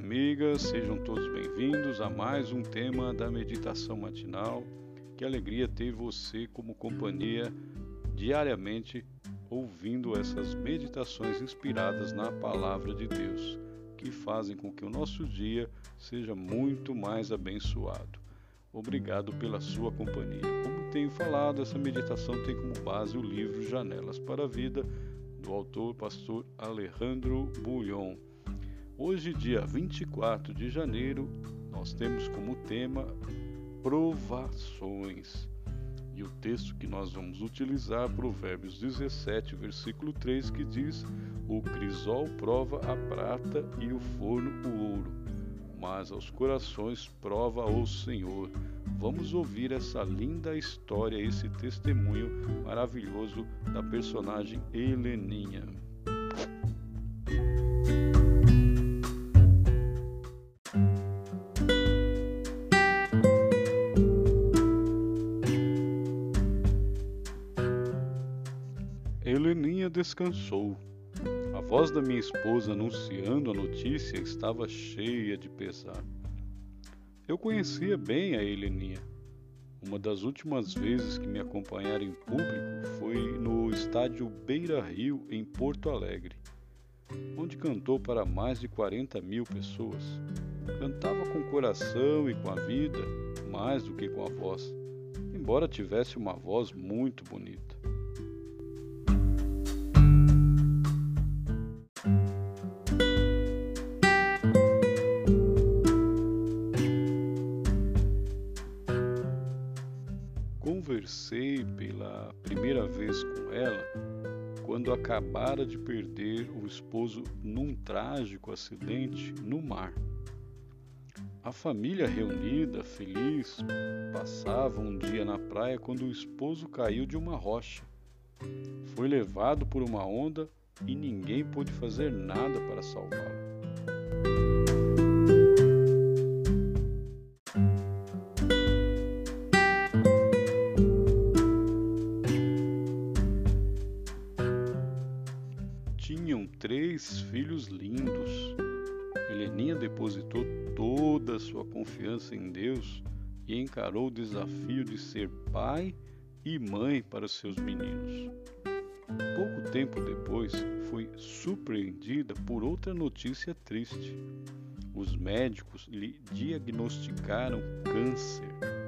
amigas, sejam todos bem-vindos a mais um tema da meditação matinal. Que alegria ter você como companhia diariamente ouvindo essas meditações inspiradas na palavra de Deus, que fazem com que o nosso dia seja muito mais abençoado. Obrigado pela sua companhia. Como tenho falado, essa meditação tem como base o livro Janelas para a Vida, do autor pastor Alejandro Bullion. Hoje, dia 24 de janeiro, nós temos como tema provações. E o texto que nós vamos utilizar, Provérbios 17, versículo 3, que diz: O crisol prova a prata e o forno o ouro, mas aos corações prova o Senhor. Vamos ouvir essa linda história, esse testemunho maravilhoso da personagem Heleninha. Descansou. A voz da minha esposa anunciando a notícia estava cheia de pesar. Eu conhecia bem a Heleninha. Uma das últimas vezes que me acompanharam em público foi no estádio Beira Rio, em Porto Alegre, onde cantou para mais de 40 mil pessoas. Cantava com o coração e com a vida, mais do que com a voz, embora tivesse uma voz muito bonita. Conversei pela primeira vez com ela quando acabara de perder o esposo num trágico acidente no mar. A família reunida, feliz, passava um dia na praia quando o esposo caiu de uma rocha. Foi levado por uma onda e ninguém pôde fazer nada para salvá-lo. Três filhos lindos. Heleninha depositou toda a sua confiança em Deus e encarou o desafio de ser pai e mãe para seus meninos. Pouco tempo depois, foi surpreendida por outra notícia triste. Os médicos lhe diagnosticaram câncer.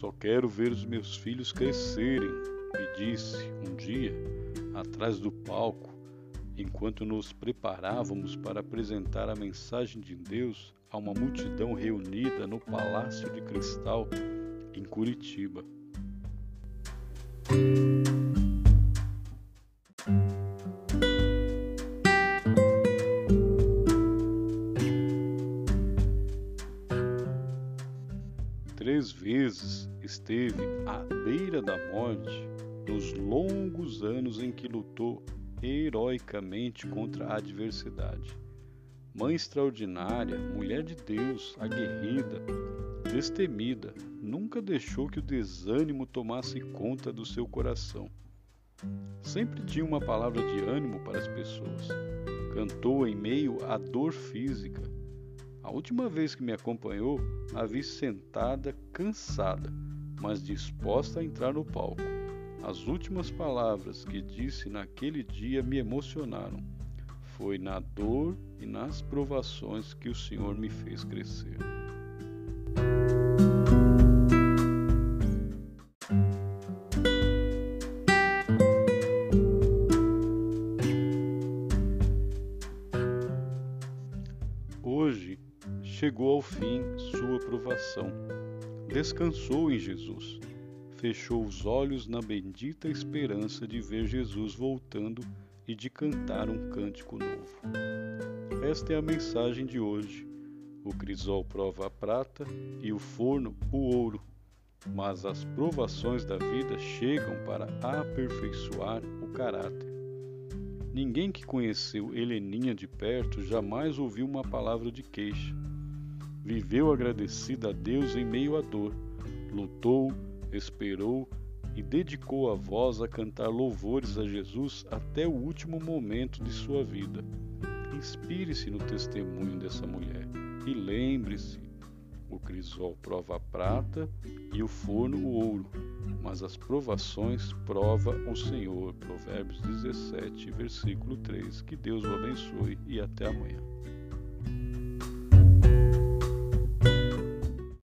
Só quero ver os meus filhos crescerem, me disse um dia, atrás do palco, enquanto nos preparávamos para apresentar a mensagem de Deus a uma multidão reunida no Palácio de Cristal, em Curitiba. Esteve à beira da morte nos longos anos em que lutou heroicamente contra a adversidade. Mãe extraordinária, mulher de Deus, aguerrida, destemida, nunca deixou que o desânimo tomasse conta do seu coração. Sempre tinha uma palavra de ânimo para as pessoas. Cantou em meio à dor física. A última vez que me acompanhou, a vi sentada, cansada, mas disposta a entrar no palco. As últimas palavras que disse naquele dia me emocionaram. Foi na dor e nas provações que o Senhor me fez crescer. Hoje chegou ao fim sua provação. Descansou em Jesus. Fechou os olhos na bendita esperança de ver Jesus voltando e de cantar um cântico novo. Esta é a mensagem de hoje. O crisol prova a prata e o forno o ouro, mas as provações da vida chegam para aperfeiçoar o caráter. Ninguém que conheceu Heleninha de perto jamais ouviu uma palavra de queixa. Viveu agradecida a Deus em meio à dor. Lutou, esperou e dedicou a voz a cantar louvores a Jesus até o último momento de sua vida. Inspire-se no testemunho dessa mulher e lembre-se: o crisol prova a prata e o forno o ouro, mas as provações prova o Senhor. Provérbios 17, versículo 3. Que Deus o abençoe e até amanhã.